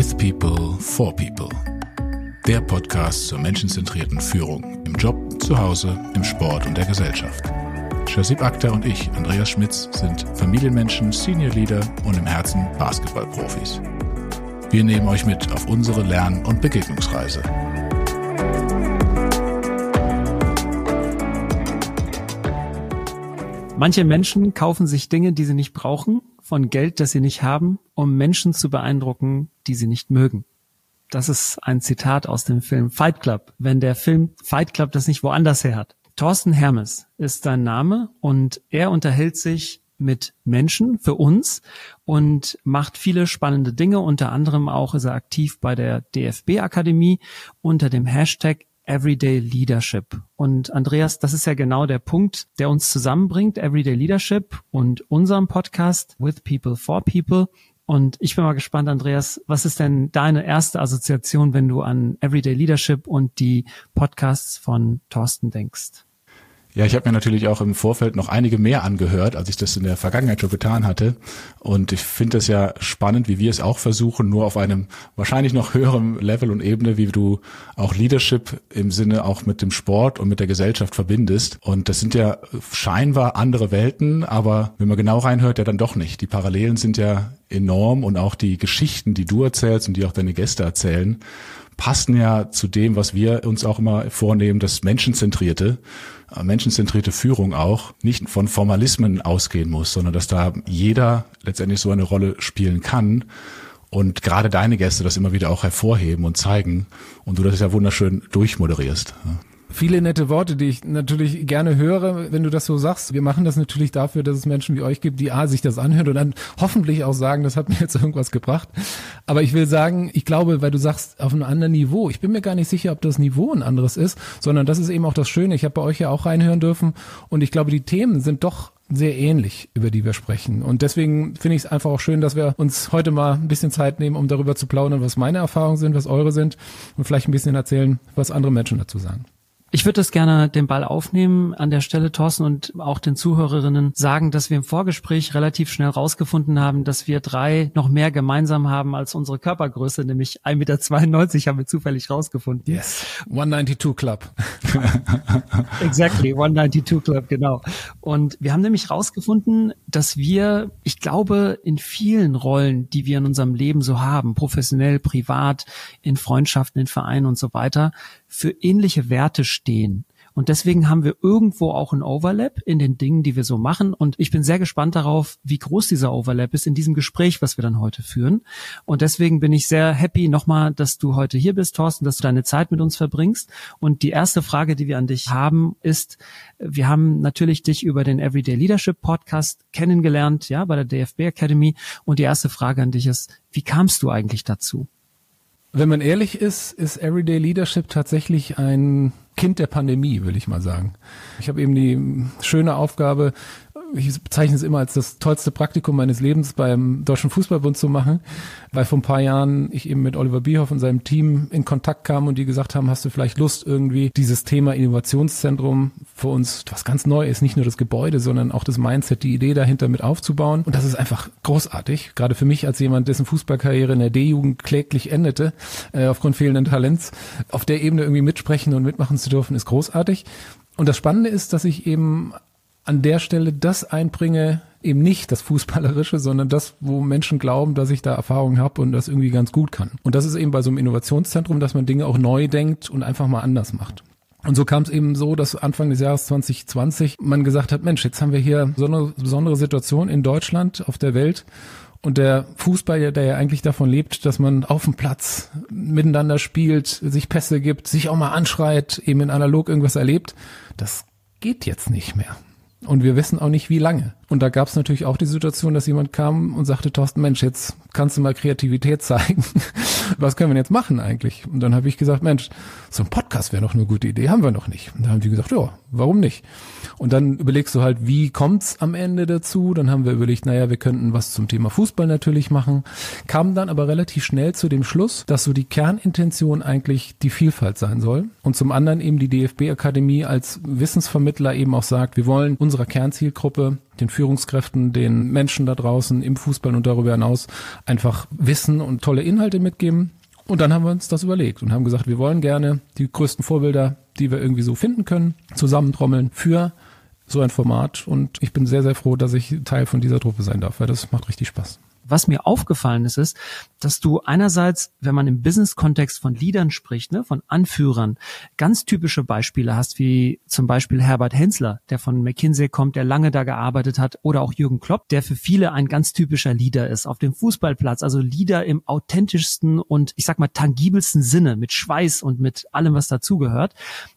With People, for People. Der Podcast zur menschenzentrierten Führung im Job, zu Hause, im Sport und der Gesellschaft. Shazib Akhtar und ich, Andreas Schmitz, sind Familienmenschen, Senior Leader und im Herzen Basketballprofis. Wir nehmen euch mit auf unsere Lern- und Begegnungsreise. Manche Menschen kaufen sich Dinge, die sie nicht brauchen, von Geld, das sie nicht haben, um Menschen zu beeindrucken, die sie nicht mögen. Das ist ein Zitat aus dem Film Fight Club, wenn der Film Fight Club das nicht woanders her hat. Thorsten Hermes ist sein Name und er unterhält sich mit Menschen für uns und macht viele spannende Dinge. Unter anderem auch ist er aktiv bei der DFB Akademie unter dem Hashtag Everyday Leadership. Und Andreas, das ist ja genau der Punkt, der uns zusammenbringt, Everyday Leadership und unserem Podcast With People for People. Und ich bin mal gespannt, Andreas, was ist denn deine erste Assoziation, wenn du an Everyday Leadership und die Podcasts von Thorsten denkst? Ja, ich habe mir natürlich auch im Vorfeld noch einige mehr angehört, als ich das in der Vergangenheit schon getan hatte. Und ich finde es ja spannend, wie wir es auch versuchen, nur auf einem wahrscheinlich noch höheren Level und Ebene, wie du auch Leadership im Sinne auch mit dem Sport und mit der Gesellschaft verbindest. Und das sind ja scheinbar andere Welten, aber wenn man genau reinhört, ja dann doch nicht. Die Parallelen sind ja enorm und auch die Geschichten, die du erzählst und die auch deine Gäste erzählen, passen ja zu dem, was wir uns auch immer vornehmen, das Menschenzentrierte, menschenzentrierte Führung auch, nicht von Formalismen ausgehen muss, sondern dass da jeder letztendlich so eine Rolle spielen kann. Und gerade deine Gäste das immer wieder auch hervorheben und zeigen und du das ja wunderschön durchmoderierst. Viele nette Worte, die ich natürlich gerne höre, wenn du das so sagst. Wir machen das natürlich dafür, dass es Menschen wie euch gibt, die A, sich das anhören und dann hoffentlich auch sagen, das hat mir jetzt irgendwas gebracht. Aber ich will sagen, ich glaube, weil du sagst, auf einem anderen Niveau. Ich bin mir gar nicht sicher, ob das Niveau ein anderes ist, sondern das ist eben auch das Schöne. Ich habe bei euch ja auch reinhören dürfen und ich glaube, die Themen sind doch sehr ähnlich, über die wir sprechen. Und deswegen finde ich es einfach auch schön, dass wir uns heute mal ein bisschen Zeit nehmen, um darüber zu plaudern, was meine Erfahrungen sind, was eure sind und vielleicht ein bisschen erzählen, was andere Menschen dazu sagen. Ich würde das gerne den Ball aufnehmen an der Stelle, Thorsten, und auch den Zuhörerinnen sagen, dass wir im Vorgespräch relativ schnell rausgefunden haben, dass wir drei noch mehr gemeinsam haben als unsere Körpergröße, nämlich 1,92 Meter haben wir zufällig rausgefunden. Yes, 192 Club. exactly, 192 Club, genau. Und wir haben nämlich rausgefunden, dass wir, ich glaube, in vielen Rollen, die wir in unserem Leben so haben, professionell, privat, in Freundschaften, in Vereinen und so weiter, für ähnliche Werte stehen. Und deswegen haben wir irgendwo auch ein Overlap in den Dingen, die wir so machen. Und ich bin sehr gespannt darauf, wie groß dieser Overlap ist in diesem Gespräch, was wir dann heute führen. Und deswegen bin ich sehr happy nochmal, dass du heute hier bist, Thorsten, dass du deine Zeit mit uns verbringst. Und die erste Frage, die wir an dich haben, ist, wir haben natürlich dich über den Everyday Leadership Podcast kennengelernt, ja, bei der DFB Academy. Und die erste Frage an dich ist, wie kamst du eigentlich dazu? Wenn man ehrlich ist, ist Everyday Leadership tatsächlich ein Kind der Pandemie, will ich mal sagen. Ich habe eben die schöne Aufgabe, ich bezeichne es immer als das tollste Praktikum meines Lebens beim Deutschen Fußballbund zu machen, weil vor ein paar Jahren ich eben mit Oliver Bierhoff und seinem Team in Kontakt kam und die gesagt haben, hast du vielleicht Lust irgendwie dieses Thema Innovationszentrum für uns, was ganz neu ist, nicht nur das Gebäude, sondern auch das Mindset, die Idee dahinter mit aufzubauen. Und das ist einfach großartig, gerade für mich als jemand, dessen Fußballkarriere in der D-Jugend kläglich endete, äh, aufgrund fehlenden Talents, auf der Ebene irgendwie mitsprechen und mitmachen zu dürfen, ist großartig. Und das Spannende ist, dass ich eben an der Stelle das einbringe, eben nicht das Fußballerische, sondern das, wo Menschen glauben, dass ich da Erfahrung habe und das irgendwie ganz gut kann. Und das ist eben bei so einem Innovationszentrum, dass man Dinge auch neu denkt und einfach mal anders macht. Und so kam es eben so, dass Anfang des Jahres 2020 man gesagt hat, Mensch, jetzt haben wir hier so eine besondere Situation in Deutschland, auf der Welt. Und der Fußball, der ja eigentlich davon lebt, dass man auf dem Platz miteinander spielt, sich Pässe gibt, sich auch mal anschreit, eben in analog irgendwas erlebt, das geht jetzt nicht mehr. Und wir wissen auch nicht, wie lange. Und da gab es natürlich auch die Situation, dass jemand kam und sagte, Thorsten, Mensch, jetzt kannst du mal Kreativität zeigen. Was können wir jetzt machen eigentlich? Und dann habe ich gesagt, Mensch, so ein Podcast wäre doch eine gute Idee, haben wir noch nicht. Und dann haben die gesagt, ja, warum nicht? Und dann überlegst du halt, wie kommt's am Ende dazu? Dann haben wir überlegt, naja, wir könnten was zum Thema Fußball natürlich machen. Kamen dann aber relativ schnell zu dem Schluss, dass so die Kernintention eigentlich die Vielfalt sein soll. Und zum anderen eben die DFB-Akademie als Wissensvermittler eben auch sagt, wir wollen unserer Kernzielgruppe, den Führungskräften, den Menschen da draußen im Fußball und darüber hinaus einfach Wissen und tolle Inhalte mitgeben. Und dann haben wir uns das überlegt und haben gesagt, wir wollen gerne die größten Vorbilder, die wir irgendwie so finden können, zusammentrommeln für so ein Format. Und ich bin sehr, sehr froh, dass ich Teil von dieser Truppe sein darf, weil das macht richtig Spaß. Was mir aufgefallen ist, ist, dass du einerseits, wenn man im Business-Kontext von Leadern spricht, ne, von Anführern, ganz typische Beispiele hast, wie zum Beispiel Herbert Hensler, der von McKinsey kommt, der lange da gearbeitet hat, oder auch Jürgen Klopp, der für viele ein ganz typischer Leader ist auf dem Fußballplatz, also Leader im authentischsten und ich sag mal tangibelsten Sinne, mit Schweiß und mit allem, was dazugehört.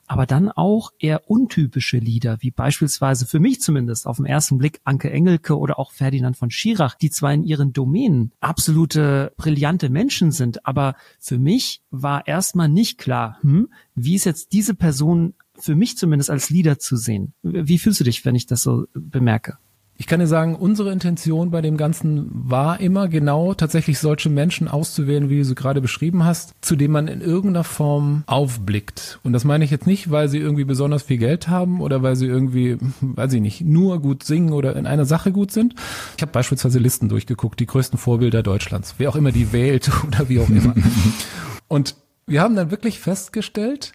Aber dann auch eher untypische Lieder, wie beispielsweise für mich zumindest auf den ersten Blick Anke Engelke oder auch Ferdinand von Schirach, die zwar in ihren Domänen absolute brillante Menschen sind, aber für mich war erstmal nicht klar, hm, wie ist jetzt diese Person für mich zumindest als Lieder zu sehen. Wie fühlst du dich, wenn ich das so bemerke? Ich kann dir sagen, unsere Intention bei dem Ganzen war immer genau tatsächlich solche Menschen auszuwählen, wie du sie gerade beschrieben hast, zu denen man in irgendeiner Form aufblickt. Und das meine ich jetzt nicht, weil sie irgendwie besonders viel Geld haben oder weil sie irgendwie, weiß ich nicht, nur gut singen oder in einer Sache gut sind. Ich habe beispielsweise Listen durchgeguckt, die größten Vorbilder Deutschlands, wer auch immer die wählt oder wie auch immer. Und wir haben dann wirklich festgestellt,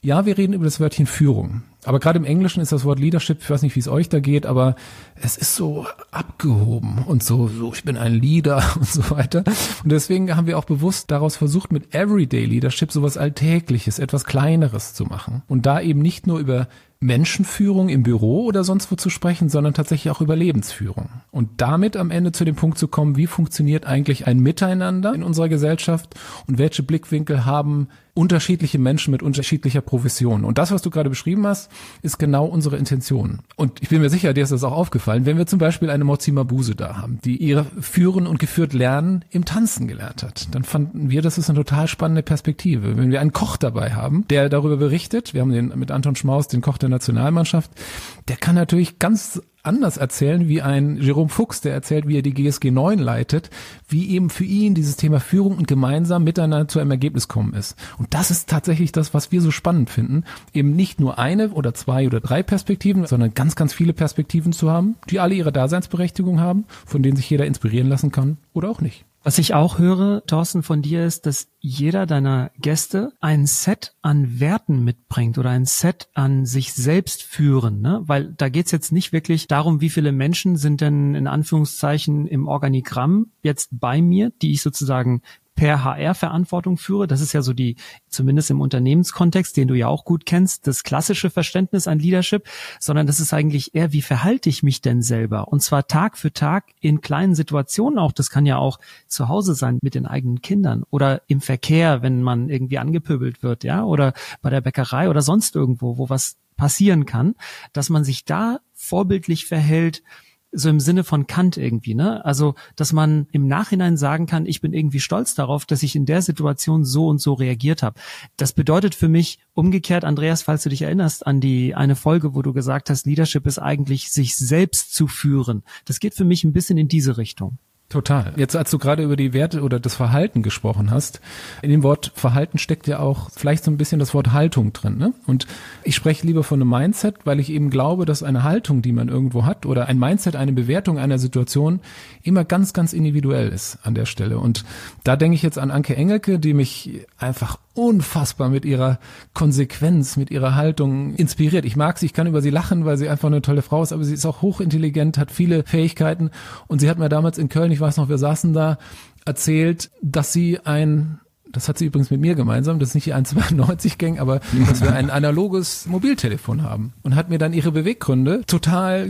ja, wir reden über das Wörtchen Führung. Aber gerade im Englischen ist das Wort Leadership, ich weiß nicht, wie es euch da geht, aber es ist so abgehoben und so, so, ich bin ein Leader und so weiter. Und deswegen haben wir auch bewusst daraus versucht, mit Everyday Leadership sowas Alltägliches, etwas Kleineres zu machen. Und da eben nicht nur über Menschenführung im Büro oder sonst wo zu sprechen, sondern tatsächlich auch über Lebensführung. Und damit am Ende zu dem Punkt zu kommen, wie funktioniert eigentlich ein Miteinander in unserer Gesellschaft und welche Blickwinkel haben unterschiedliche Menschen mit unterschiedlicher Profession. Und das, was du gerade beschrieben hast, ist genau unsere Intention. Und ich bin mir sicher, dir ist das auch aufgefallen, wenn wir zum Beispiel eine Mozima Buse da haben, die ihre Führen und geführt Lernen im Tanzen gelernt hat, dann fanden wir, das ist eine total spannende Perspektive. Wenn wir einen Koch dabei haben, der darüber berichtet, wir haben den mit Anton Schmaus, den Koch der Nationalmannschaft, der kann natürlich ganz anders erzählen wie ein Jerome Fuchs, der erzählt, wie er die GSG 9 leitet, wie eben für ihn dieses Thema Führung und gemeinsam miteinander zu einem Ergebnis kommen ist. Und das ist tatsächlich das, was wir so spannend finden, eben nicht nur eine oder zwei oder drei Perspektiven, sondern ganz, ganz viele Perspektiven zu haben, die alle ihre Daseinsberechtigung haben, von denen sich jeder inspirieren lassen kann oder auch nicht. Was ich auch höre, Thorsten, von dir ist, dass jeder deiner Gäste ein Set an Werten mitbringt oder ein Set an sich selbst führen, ne? Weil da geht's jetzt nicht wirklich darum, wie viele Menschen sind denn in Anführungszeichen im Organigramm jetzt bei mir, die ich sozusagen per HR-Verantwortung führe. Das ist ja so die, zumindest im Unternehmenskontext, den du ja auch gut kennst, das klassische Verständnis an Leadership, sondern das ist eigentlich eher, wie verhalte ich mich denn selber? Und zwar Tag für Tag in kleinen Situationen auch. Das kann ja auch zu Hause sein mit den eigenen Kindern oder im Verkehr, wenn man irgendwie angepöbelt wird, ja, oder bei der Bäckerei oder sonst irgendwo, wo was passieren kann, dass man sich da vorbildlich verhält, so im Sinne von Kant irgendwie, ne? Also, dass man im Nachhinein sagen kann, ich bin irgendwie stolz darauf, dass ich in der Situation so und so reagiert habe. Das bedeutet für mich umgekehrt, Andreas, falls du dich erinnerst an die eine Folge, wo du gesagt hast, Leadership ist eigentlich sich selbst zu führen. Das geht für mich ein bisschen in diese Richtung. Total. Jetzt, als du gerade über die Werte oder das Verhalten gesprochen hast, in dem Wort Verhalten steckt ja auch vielleicht so ein bisschen das Wort Haltung drin. Ne? Und ich spreche lieber von einem Mindset, weil ich eben glaube, dass eine Haltung, die man irgendwo hat, oder ein Mindset, eine Bewertung einer Situation immer ganz, ganz individuell ist an der Stelle. Und da denke ich jetzt an Anke Engelke, die mich einfach unfassbar mit ihrer Konsequenz, mit ihrer Haltung inspiriert. Ich mag sie, ich kann über sie lachen, weil sie einfach eine tolle Frau ist, aber sie ist auch hochintelligent, hat viele Fähigkeiten und sie hat mir damals in Köln, ich weiß noch, wir saßen da, erzählt, dass sie ein das hat sie übrigens mit mir gemeinsam, das ist nicht die 192 Gang, aber dass wir ein analoges Mobiltelefon haben. Und hat mir dann ihre Beweggründe total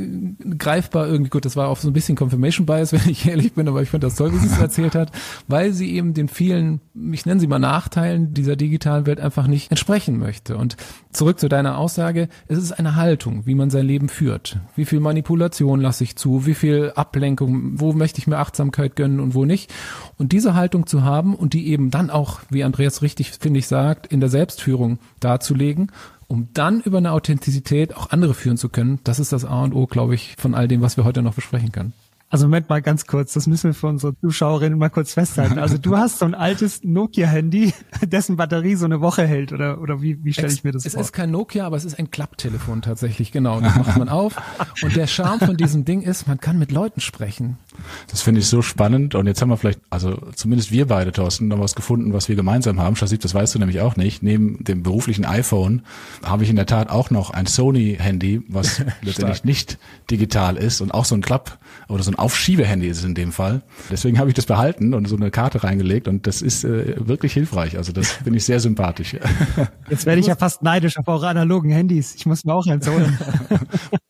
greifbar irgendwie, gut, das war auch so ein bisschen Confirmation Bias, wenn ich ehrlich bin, aber ich finde das toll, wie sie es erzählt hat, weil sie eben den vielen, ich nenne sie mal Nachteilen dieser digitalen Welt einfach nicht entsprechen möchte. Und zurück zu deiner Aussage, es ist eine Haltung, wie man sein Leben führt. Wie viel Manipulation lasse ich zu, wie viel Ablenkung, wo möchte ich mir Achtsamkeit gönnen und wo nicht. Und diese Haltung zu haben und die eben dann auch wie Andreas richtig, finde ich, sagt, in der Selbstführung darzulegen, um dann über eine Authentizität auch andere führen zu können. Das ist das A und O, glaube ich, von all dem, was wir heute noch besprechen können. Also Moment mal ganz kurz, das müssen wir für unsere Zuschauerinnen mal kurz festhalten. Also du hast so ein altes Nokia-Handy, dessen Batterie so eine Woche hält oder oder wie, wie stelle ich mir das es vor? Es ist kein Nokia, aber es ist ein Klapptelefon tatsächlich, genau. Das macht man auf. Und der Charme von diesem Ding ist, man kann mit Leuten sprechen. Das finde ich so spannend und jetzt haben wir vielleicht, also zumindest wir beide, Thorsten, noch was gefunden, was wir gemeinsam haben. Shazib, das weißt du nämlich auch nicht. Neben dem beruflichen iPhone habe ich in der Tat auch noch ein Sony-Handy, was letztendlich nicht digital ist und auch so ein Klapp- oder so ein Aufschiebehandy ist es in dem Fall. Deswegen habe ich das behalten und so eine Karte reingelegt und das ist äh, wirklich hilfreich. Also das finde ich sehr sympathisch. Jetzt werde ich ja fast neidisch auf eure analogen Handys. Ich muss mir auch eins holen.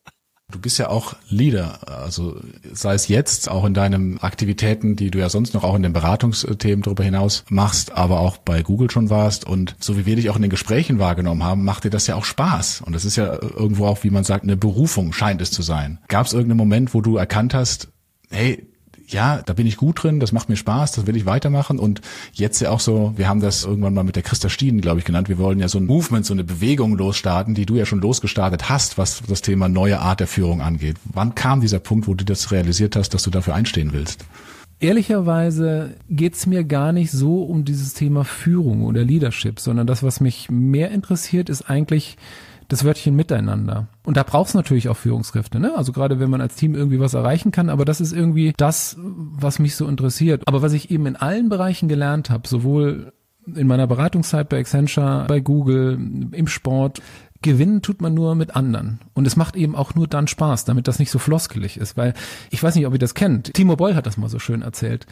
Bist ja auch Leader, also sei es jetzt auch in deinen Aktivitäten, die du ja sonst noch auch in den Beratungsthemen darüber hinaus machst, aber auch bei Google schon warst und so wie wir dich auch in den Gesprächen wahrgenommen haben, macht dir das ja auch Spaß und das ist ja irgendwo auch, wie man sagt, eine Berufung scheint es zu sein. Gab es irgendeinen Moment, wo du erkannt hast, hey, ja, da bin ich gut drin, das macht mir Spaß, das will ich weitermachen und jetzt ja auch so, wir haben das irgendwann mal mit der Christa Stieden, glaube ich, genannt, wir wollen ja so ein Movement, so eine Bewegung losstarten, die du ja schon losgestartet hast, was das Thema neue Art der Führung angeht. Wann kam dieser Punkt, wo du das realisiert hast, dass du dafür einstehen willst? Ehrlicherweise geht's mir gar nicht so um dieses Thema Führung oder Leadership, sondern das, was mich mehr interessiert, ist eigentlich das Wörtchen Miteinander. Und da braucht es natürlich auch Führungskräfte, ne? Also gerade wenn man als Team irgendwie was erreichen kann, aber das ist irgendwie das, was mich so interessiert. Aber was ich eben in allen Bereichen gelernt habe, sowohl in meiner Beratungszeit bei Accenture, bei Google, im Sport, Gewinnen tut man nur mit anderen. Und es macht eben auch nur dann Spaß, damit das nicht so floskelig ist. Weil, ich weiß nicht, ob ihr das kennt. Timo Boll hat das mal so schön erzählt.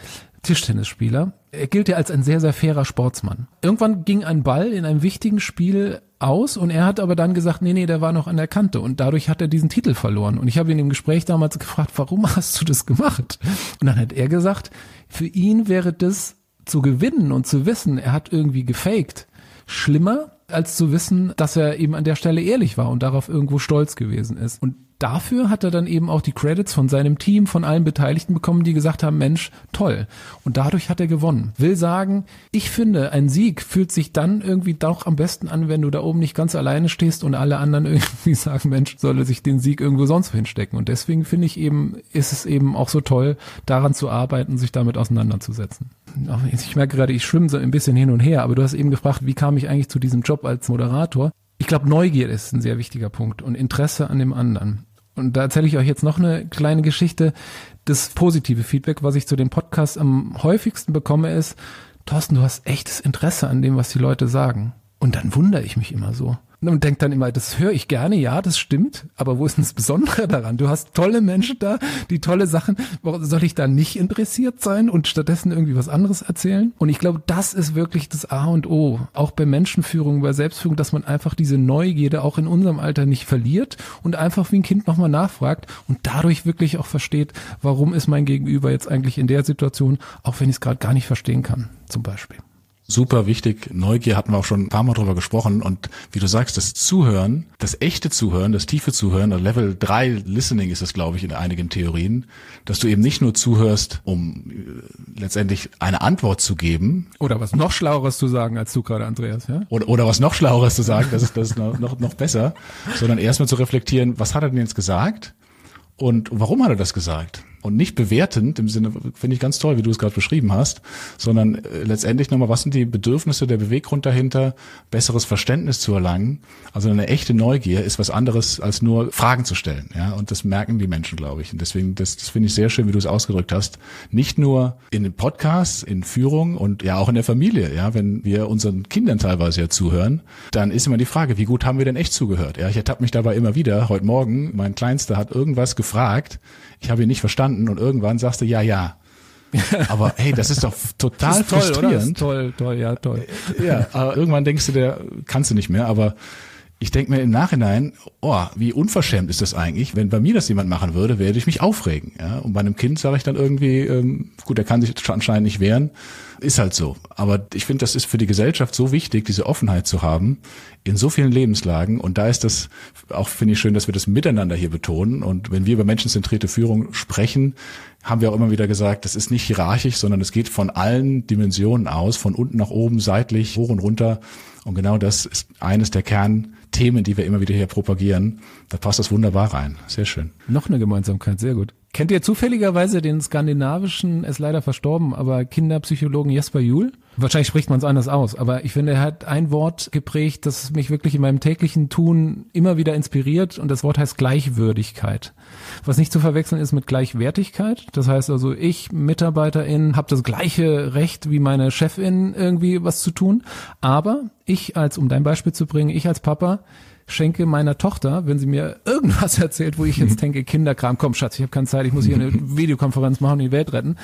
Tischtennisspieler. Er gilt ja als ein sehr, sehr fairer Sportsmann. Irgendwann ging ein Ball in einem wichtigen Spiel aus und er hat aber dann gesagt, nee, nee, der war noch an der Kante und dadurch hat er diesen Titel verloren. Und ich habe ihn im Gespräch damals gefragt, warum hast du das gemacht? Und dann hat er gesagt, für ihn wäre das zu gewinnen und zu wissen, er hat irgendwie gefaked, schlimmer, als zu wissen, dass er eben an der Stelle ehrlich war und darauf irgendwo stolz gewesen ist. Und dafür hat er dann eben auch die Credits von seinem Team, von allen Beteiligten bekommen, die gesagt haben, Mensch, toll. Und dadurch hat er gewonnen. Will sagen, ich finde, ein Sieg fühlt sich dann irgendwie doch am besten an, wenn du da oben nicht ganz alleine stehst und alle anderen irgendwie sagen, Mensch, soll er sich den Sieg irgendwo sonst hinstecken. Und deswegen finde ich eben, ist es eben auch so toll, daran zu arbeiten, sich damit auseinanderzusetzen. Ich merke gerade, ich schwimme so ein bisschen hin und her, aber du hast eben gefragt, wie kam ich eigentlich zu diesem Job als Moderator? Ich glaube, Neugier ist ein sehr wichtiger Punkt und Interesse an dem anderen. Und da erzähle ich euch jetzt noch eine kleine Geschichte. Das positive Feedback, was ich zu dem Podcast am häufigsten bekomme, ist, Thorsten, du hast echtes Interesse an dem, was die Leute sagen. Und dann wundere ich mich immer so und denkt dann immer, das höre ich gerne, ja, das stimmt, aber wo ist denn das Besondere daran? Du hast tolle Menschen da, die tolle Sachen, soll ich da nicht interessiert sein und stattdessen irgendwie was anderes erzählen? Und ich glaube, das ist wirklich das A und O, auch bei Menschenführung, bei Selbstführung, dass man einfach diese Neugierde auch in unserem Alter nicht verliert und einfach wie ein Kind nochmal nachfragt und dadurch wirklich auch versteht, warum ist mein Gegenüber jetzt eigentlich in der Situation, auch wenn ich es gerade gar nicht verstehen kann, zum Beispiel super wichtig. Neugier hatten wir auch schon ein paar Mal drüber gesprochen. Und wie du sagst, das Zuhören, das echte Zuhören, das tiefe Zuhören, Level 3 Listening ist es, glaube ich, in einigen Theorien, dass du eben nicht nur zuhörst, um äh, letztendlich eine Antwort zu geben. Oder was noch Schlaueres zu sagen als du gerade, Andreas, ja? Oder, oder was noch Schlaueres zu sagen, das ist, das ist noch, noch, noch besser, sondern erstmal zu reflektieren, was hat er denn jetzt gesagt? Und warum hat er das gesagt? Und nicht bewertend im Sinne, finde ich ganz toll, wie du es gerade beschrieben hast, sondern äh, letztendlich nochmal, was sind die Bedürfnisse, der Beweggrund dahinter, besseres Verständnis zu erlangen. Also eine echte Neugier ist was anderes, als nur Fragen zu stellen. Ja, und das merken die Menschen, glaube ich. Und deswegen, das, das finde ich sehr schön, wie du es ausgedrückt hast. Nicht nur in den Podcasts, in Führung und ja auch in der Familie. Ja, wenn wir unseren Kindern teilweise ja zuhören, dann ist immer die Frage, wie gut haben wir denn echt zugehört? Ja, ich ertappe mich dabei immer wieder. Heute Morgen, mein Kleinster hat irgendwas gefragt ich habe ihn nicht verstanden und irgendwann sagst du ja, ja. Aber hey, das ist doch total ist toll, frustrierend. Toll, toll, ja, toll. Ja, aber irgendwann denkst du, der kannst du nicht mehr, aber ich denke mir im Nachhinein, oh, wie unverschämt ist das eigentlich? Wenn bei mir das jemand machen würde, werde ich mich aufregen. Ja? Und bei einem Kind sage ich dann irgendwie, ähm, gut, er kann sich anscheinend nicht wehren, ist halt so. Aber ich finde, das ist für die Gesellschaft so wichtig, diese Offenheit zu haben in so vielen Lebenslagen. Und da ist das auch, finde ich schön, dass wir das miteinander hier betonen. Und wenn wir über menschenzentrierte Führung sprechen, haben wir auch immer wieder gesagt, das ist nicht hierarchisch, sondern es geht von allen Dimensionen aus, von unten nach oben, seitlich, hoch und runter. Und genau das ist eines der Kernthemen, die wir immer wieder hier propagieren. Da passt das wunderbar rein. Sehr schön. Noch eine Gemeinsamkeit, sehr gut. Kennt ihr zufälligerweise den skandinavischen, ist leider verstorben, aber Kinderpsychologen Jesper Juhl? Wahrscheinlich spricht man es anders aus, aber ich finde, er hat ein Wort geprägt, das mich wirklich in meinem täglichen Tun immer wieder inspiriert und das Wort heißt Gleichwürdigkeit. Was nicht zu verwechseln ist mit Gleichwertigkeit. Das heißt also, ich, Mitarbeiterin, habe das gleiche Recht wie meine Chefin irgendwie was zu tun, aber ich als, um dein Beispiel zu bringen, ich als Papa schenke meiner Tochter, wenn sie mir irgendwas erzählt, wo ich jetzt denke, Kinderkram, komm Schatz, ich habe keine Zeit, ich muss hier eine Videokonferenz machen und die Welt retten.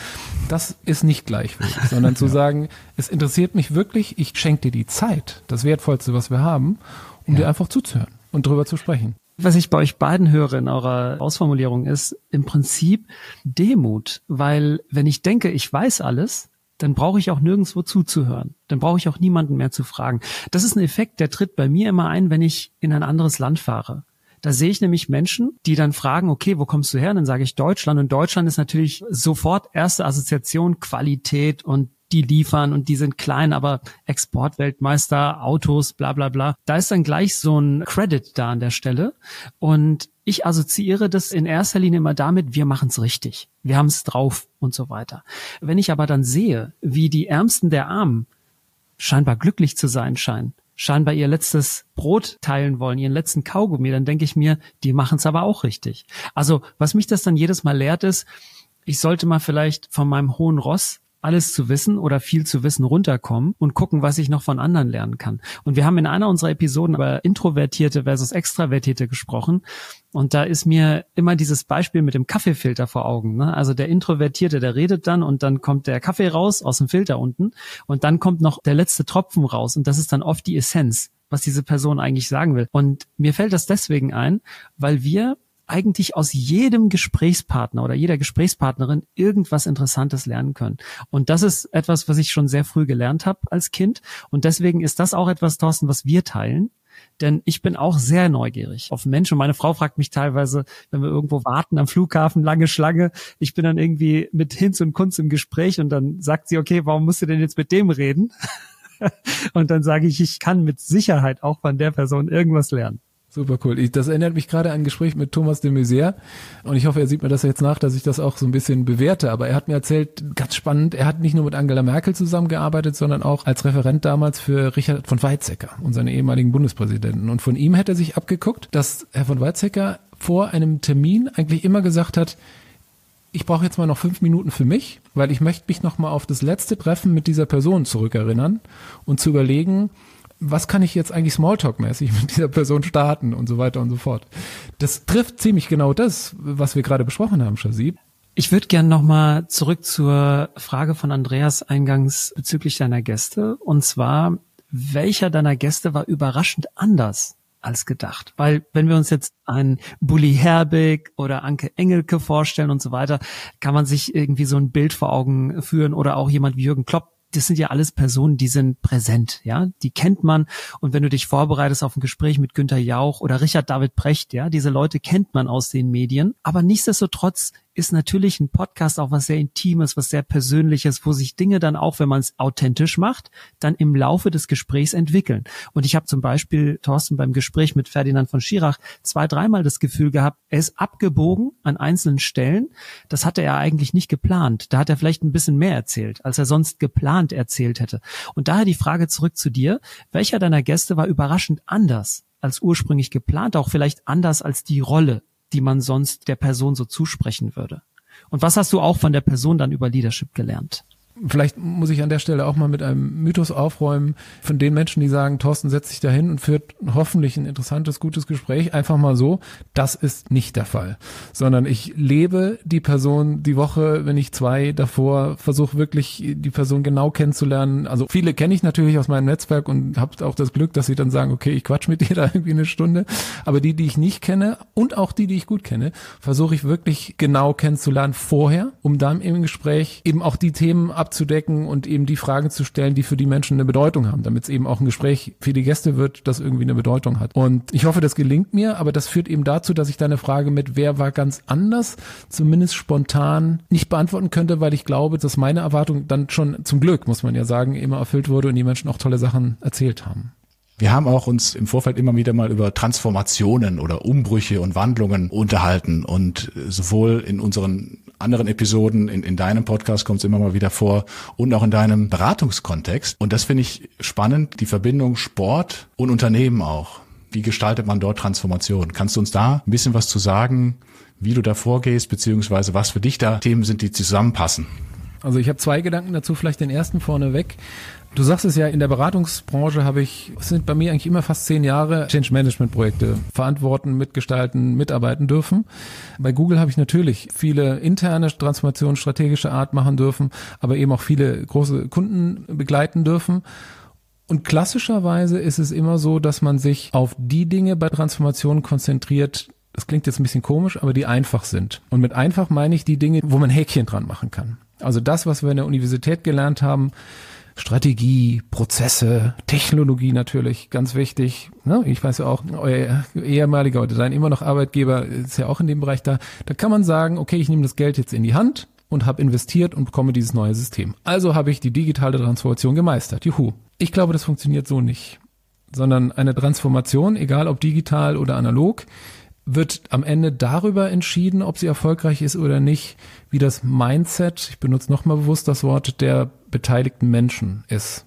Das ist nicht gleichwürdig, sondern zu sagen, es interessiert mich wirklich, ich schenke dir die Zeit, das Wertvollste, was wir haben, um ja. dir einfach zuzuhören und drüber zu sprechen. Was ich bei euch beiden höre in eurer Ausformulierung ist im Prinzip Demut, weil wenn ich denke, ich weiß alles, dann brauche ich auch nirgendwo zuzuhören. Dann brauche ich auch niemanden mehr zu fragen. Das ist ein Effekt, der tritt bei mir immer ein, wenn ich in ein anderes Land fahre. Da sehe ich nämlich Menschen, die dann fragen, okay, wo kommst du her? Und dann sage ich Deutschland. Und Deutschland ist natürlich sofort erste Assoziation Qualität und die liefern und die sind klein, aber Exportweltmeister, Autos, bla bla bla. Da ist dann gleich so ein Credit da an der Stelle. Und ich assoziiere das in erster Linie immer damit, wir machen es richtig, wir haben es drauf und so weiter. Wenn ich aber dann sehe, wie die Ärmsten der Armen scheinbar glücklich zu sein scheinen, scheinbar ihr letztes Brot teilen wollen, ihren letzten Kaugummi, dann denke ich mir, die machen es aber auch richtig. Also was mich das dann jedes Mal lehrt ist, ich sollte mal vielleicht von meinem hohen Ross alles zu wissen oder viel zu wissen runterkommen und gucken, was ich noch von anderen lernen kann. Und wir haben in einer unserer Episoden über Introvertierte versus Extravertierte gesprochen. Und da ist mir immer dieses Beispiel mit dem Kaffeefilter vor Augen. Ne? Also der Introvertierte, der redet dann und dann kommt der Kaffee raus aus dem Filter unten und dann kommt noch der letzte Tropfen raus und das ist dann oft die Essenz was diese Person eigentlich sagen will. Und mir fällt das deswegen ein, weil wir eigentlich aus jedem Gesprächspartner oder jeder Gesprächspartnerin irgendwas Interessantes lernen können. Und das ist etwas, was ich schon sehr früh gelernt habe als Kind. Und deswegen ist das auch etwas, Thorsten, was wir teilen. Denn ich bin auch sehr neugierig auf Menschen. meine Frau fragt mich teilweise, wenn wir irgendwo warten am Flughafen, lange Schlange. Ich bin dann irgendwie mit Hinz und Kunz im Gespräch und dann sagt sie, okay, warum musst du denn jetzt mit dem reden? und dann sage ich, ich kann mit Sicherheit auch von der Person irgendwas lernen. Super cool. Das erinnert mich gerade an ein Gespräch mit Thomas de Maizière und ich hoffe, er sieht mir das jetzt nach, dass ich das auch so ein bisschen bewerte. Aber er hat mir erzählt, ganz spannend, er hat nicht nur mit Angela Merkel zusammengearbeitet, sondern auch als Referent damals für Richard von Weizsäcker, unseren ehemaligen Bundespräsidenten. Und von ihm hätte er sich abgeguckt, dass Herr von Weizsäcker vor einem Termin eigentlich immer gesagt hat, ich brauche jetzt mal noch fünf Minuten für mich, weil ich möchte mich noch mal auf das letzte Treffen mit dieser Person zurückerinnern und zu überlegen, was kann ich jetzt eigentlich Smalltalk-mäßig mit dieser Person starten und so weiter und so fort. Das trifft ziemlich genau das, was wir gerade besprochen haben, Shazib. Ich würde gern nochmal zurück zur Frage von Andreas eingangs bezüglich deiner Gäste. Und zwar, welcher deiner Gäste war überraschend anders als gedacht? Weil wenn wir uns jetzt einen Bully Herbig oder Anke Engelke vorstellen und so weiter, kann man sich irgendwie so ein Bild vor Augen führen oder auch jemand wie Jürgen Klopp, das sind ja alles Personen, die sind präsent, ja, die kennt man. Und wenn du dich vorbereitest auf ein Gespräch mit Günter Jauch oder Richard David Precht, ja, diese Leute kennt man aus den Medien. Aber nichtsdestotrotz ist natürlich ein Podcast auch was sehr Intimes, was sehr Persönliches, wo sich Dinge dann auch, wenn man es authentisch macht, dann im Laufe des Gesprächs entwickeln. Und ich habe zum Beispiel, Thorsten, beim Gespräch mit Ferdinand von Schirach zwei, dreimal das Gefühl gehabt, er ist abgebogen an einzelnen Stellen. Das hatte er eigentlich nicht geplant. Da hat er vielleicht ein bisschen mehr erzählt, als er sonst geplant erzählt hätte. Und daher die Frage zurück zu dir. Welcher deiner Gäste war überraschend anders als ursprünglich geplant, auch vielleicht anders als die Rolle, die man sonst der Person so zusprechen würde. Und was hast du auch von der Person dann über Leadership gelernt? Vielleicht muss ich an der Stelle auch mal mit einem Mythos aufräumen von den Menschen, die sagen, Thorsten setzt sich dahin und führt hoffentlich ein interessantes, gutes Gespräch. Einfach mal so. Das ist nicht der Fall. Sondern ich lebe die Person die Woche, wenn ich zwei davor versuche wirklich die Person genau kennenzulernen. Also viele kenne ich natürlich aus meinem Netzwerk und habe auch das Glück, dass sie dann sagen, okay, ich quatsch mit dir da irgendwie eine Stunde. Aber die, die ich nicht kenne und auch die, die ich gut kenne, versuche ich wirklich genau kennenzulernen vorher, um dann im Gespräch eben auch die Themen abzudecken und eben die Fragen zu stellen, die für die Menschen eine Bedeutung haben, damit es eben auch ein Gespräch für die Gäste wird, das irgendwie eine Bedeutung hat. Und ich hoffe, das gelingt mir, aber das führt eben dazu, dass ich deine Frage mit wer war ganz anders, zumindest spontan nicht beantworten könnte, weil ich glaube, dass meine Erwartung dann schon zum Glück, muss man ja sagen, immer erfüllt wurde und die Menschen auch tolle Sachen erzählt haben. Wir haben auch uns im Vorfeld immer wieder mal über Transformationen oder Umbrüche und Wandlungen unterhalten und sowohl in unseren anderen Episoden, in, in deinem Podcast kommt es immer mal wieder vor und auch in deinem Beratungskontext. Und das finde ich spannend, die Verbindung Sport und Unternehmen auch. Wie gestaltet man dort Transformation? Kannst du uns da ein bisschen was zu sagen, wie du da vorgehst, beziehungsweise was für dich da Themen sind, die zusammenpassen? Also ich habe zwei Gedanken dazu, vielleicht den ersten vorneweg. Du sagst es ja, in der Beratungsbranche habe ich, es sind bei mir eigentlich immer fast zehn Jahre Change Management Projekte verantworten, mitgestalten, mitarbeiten dürfen. Bei Google habe ich natürlich viele interne Transformationen strategischer Art machen dürfen, aber eben auch viele große Kunden begleiten dürfen. Und klassischerweise ist es immer so, dass man sich auf die Dinge bei Transformationen konzentriert, das klingt jetzt ein bisschen komisch, aber die einfach sind. Und mit einfach meine ich die Dinge, wo man Häkchen dran machen kann. Also das, was wir in der Universität gelernt haben, Strategie, Prozesse, Technologie natürlich, ganz wichtig. Ne? Ich weiß ja auch, euer ehemaliger oder dein immer noch Arbeitgeber ist ja auch in dem Bereich da. Da kann man sagen, okay, ich nehme das Geld jetzt in die Hand und habe investiert und bekomme dieses neue System. Also habe ich die digitale Transformation gemeistert. Juhu. Ich glaube, das funktioniert so nicht. Sondern eine Transformation, egal ob digital oder analog, wird am Ende darüber entschieden, ob sie erfolgreich ist oder nicht, wie das Mindset, ich benutze nochmal bewusst das Wort, der beteiligten Menschen ist.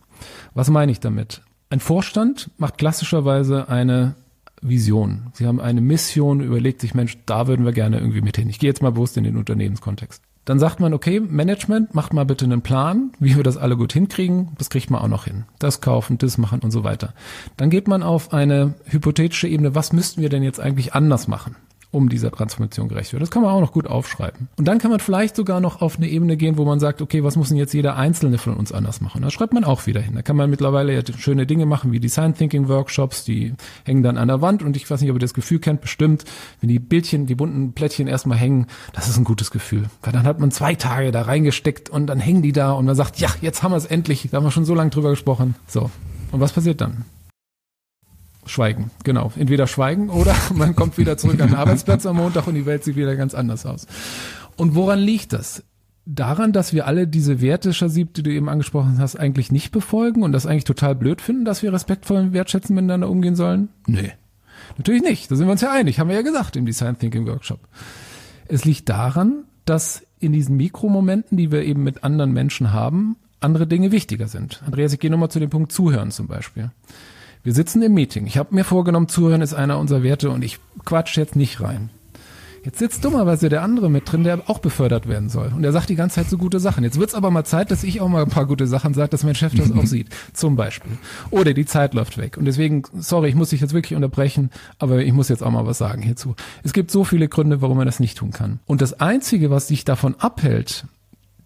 Was meine ich damit? Ein Vorstand macht klassischerweise eine Vision. Sie haben eine Mission, überlegt sich, Mensch, da würden wir gerne irgendwie mit hin. Ich gehe jetzt mal bewusst in den Unternehmenskontext. Dann sagt man, okay, Management, macht mal bitte einen Plan, wie wir das alle gut hinkriegen. Das kriegt man auch noch hin. Das kaufen, das machen und so weiter. Dann geht man auf eine hypothetische Ebene, was müssten wir denn jetzt eigentlich anders machen? Um dieser Transformation gerecht wird. Das kann man auch noch gut aufschreiben. Und dann kann man vielleicht sogar noch auf eine Ebene gehen, wo man sagt, okay, was muss denn jetzt jeder Einzelne von uns anders machen? Da schreibt man auch wieder hin. Da kann man mittlerweile ja schöne Dinge machen, wie Design Thinking Workshops, die hängen dann an der Wand und ich weiß nicht, ob ihr das Gefühl kennt, bestimmt, wenn die Bildchen, die bunten Plättchen erstmal hängen, das ist ein gutes Gefühl. Weil dann hat man zwei Tage da reingesteckt und dann hängen die da und man sagt, ja, jetzt haben wir es endlich, da haben wir schon so lange drüber gesprochen. So. Und was passiert dann? Schweigen, genau. Entweder schweigen oder man kommt wieder zurück an den Arbeitsplatz am Montag und die Welt sieht wieder ganz anders aus. Und woran liegt das? Daran, dass wir alle diese Werte, Shazib, die du eben angesprochen hast, eigentlich nicht befolgen und das eigentlich total blöd finden, dass wir respektvoll und wertschätzend miteinander umgehen sollen? Nee. Natürlich nicht. Da sind wir uns ja einig, haben wir ja gesagt im Design Thinking Workshop. Es liegt daran, dass in diesen Mikromomenten, die wir eben mit anderen Menschen haben, andere Dinge wichtiger sind. Andreas, ich gehe nochmal zu dem Punkt Zuhören zum Beispiel. Wir sitzen im Meeting. Ich habe mir vorgenommen, zuhören ist einer unserer Werte und ich quatsch jetzt nicht rein. Jetzt sitzt dummerweise der andere mit drin, der auch befördert werden soll. Und er sagt die ganze Zeit so gute Sachen. Jetzt wird's aber mal Zeit, dass ich auch mal ein paar gute Sachen sage, dass mein Chef das auch sieht. Zum Beispiel. Oder die Zeit läuft weg. Und deswegen, sorry, ich muss dich jetzt wirklich unterbrechen, aber ich muss jetzt auch mal was sagen hierzu. Es gibt so viele Gründe, warum man das nicht tun kann. Und das Einzige, was dich davon abhält,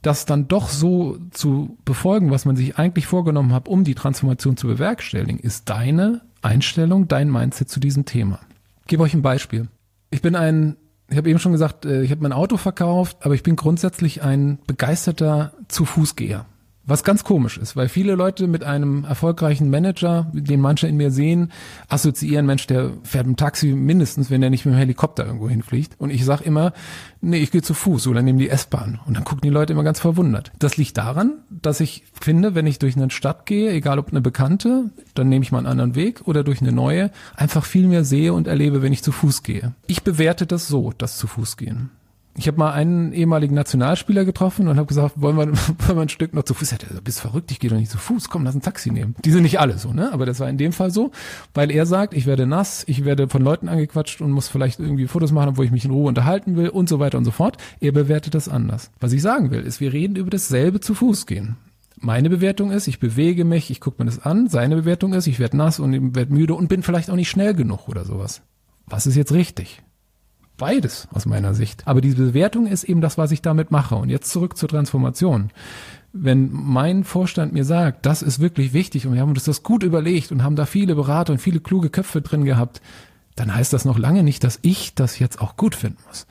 das dann doch so zu befolgen, was man sich eigentlich vorgenommen hat, um die Transformation zu bewerkstelligen, ist deine Einstellung, dein Mindset zu diesem Thema. Ich gebe euch ein Beispiel. Ich bin ein, ich habe eben schon gesagt, äh, ich habe mein Auto verkauft, aber ich bin grundsätzlich ein begeisterter Zu-Fußgeher. Was ganz komisch ist, weil viele Leute mit einem erfolgreichen Manager, den manche in mir sehen, assoziieren, Mensch, der fährt im Taxi mindestens, wenn er nicht mit dem Helikopter irgendwo hinfliegt. Und ich sag immer, nee, ich gehe zu Fuß oder nehme die S-Bahn. Und dann gucken die Leute immer ganz verwundert. Das liegt daran, dass ich finde, wenn ich durch eine Stadt gehe, egal ob eine bekannte, dann nehme ich mal einen anderen Weg oder durch eine neue, einfach viel mehr sehe und erlebe, wenn ich zu Fuß gehe. Ich bewerte das so, das zu Fuß gehen ich habe mal einen ehemaligen Nationalspieler getroffen und habe gesagt, wollen wir, wollen wir ein Stück noch zu Fuß? Er du bist verrückt, ich gehe doch nicht zu Fuß, komm, lass ein Taxi nehmen. Die sind nicht alle so, ne? Aber das war in dem Fall so, weil er sagt, ich werde nass, ich werde von Leuten angequatscht und muss vielleicht irgendwie Fotos machen, obwohl ich mich in Ruhe unterhalten will und so weiter und so fort. Er bewertet das anders. Was ich sagen will, ist, wir reden über dasselbe zu Fuß gehen. Meine Bewertung ist, ich bewege mich, ich gucke mir das an. Seine Bewertung ist, ich werde nass und werde müde und bin vielleicht auch nicht schnell genug oder sowas. Was ist jetzt richtig? Beides aus meiner Sicht. Aber diese Bewertung ist eben das, was ich damit mache. Und jetzt zurück zur Transformation. Wenn mein Vorstand mir sagt, das ist wirklich wichtig und wir haben uns das gut überlegt und haben da viele Berater und viele kluge Köpfe drin gehabt, dann heißt das noch lange nicht, dass ich das jetzt auch gut finden muss.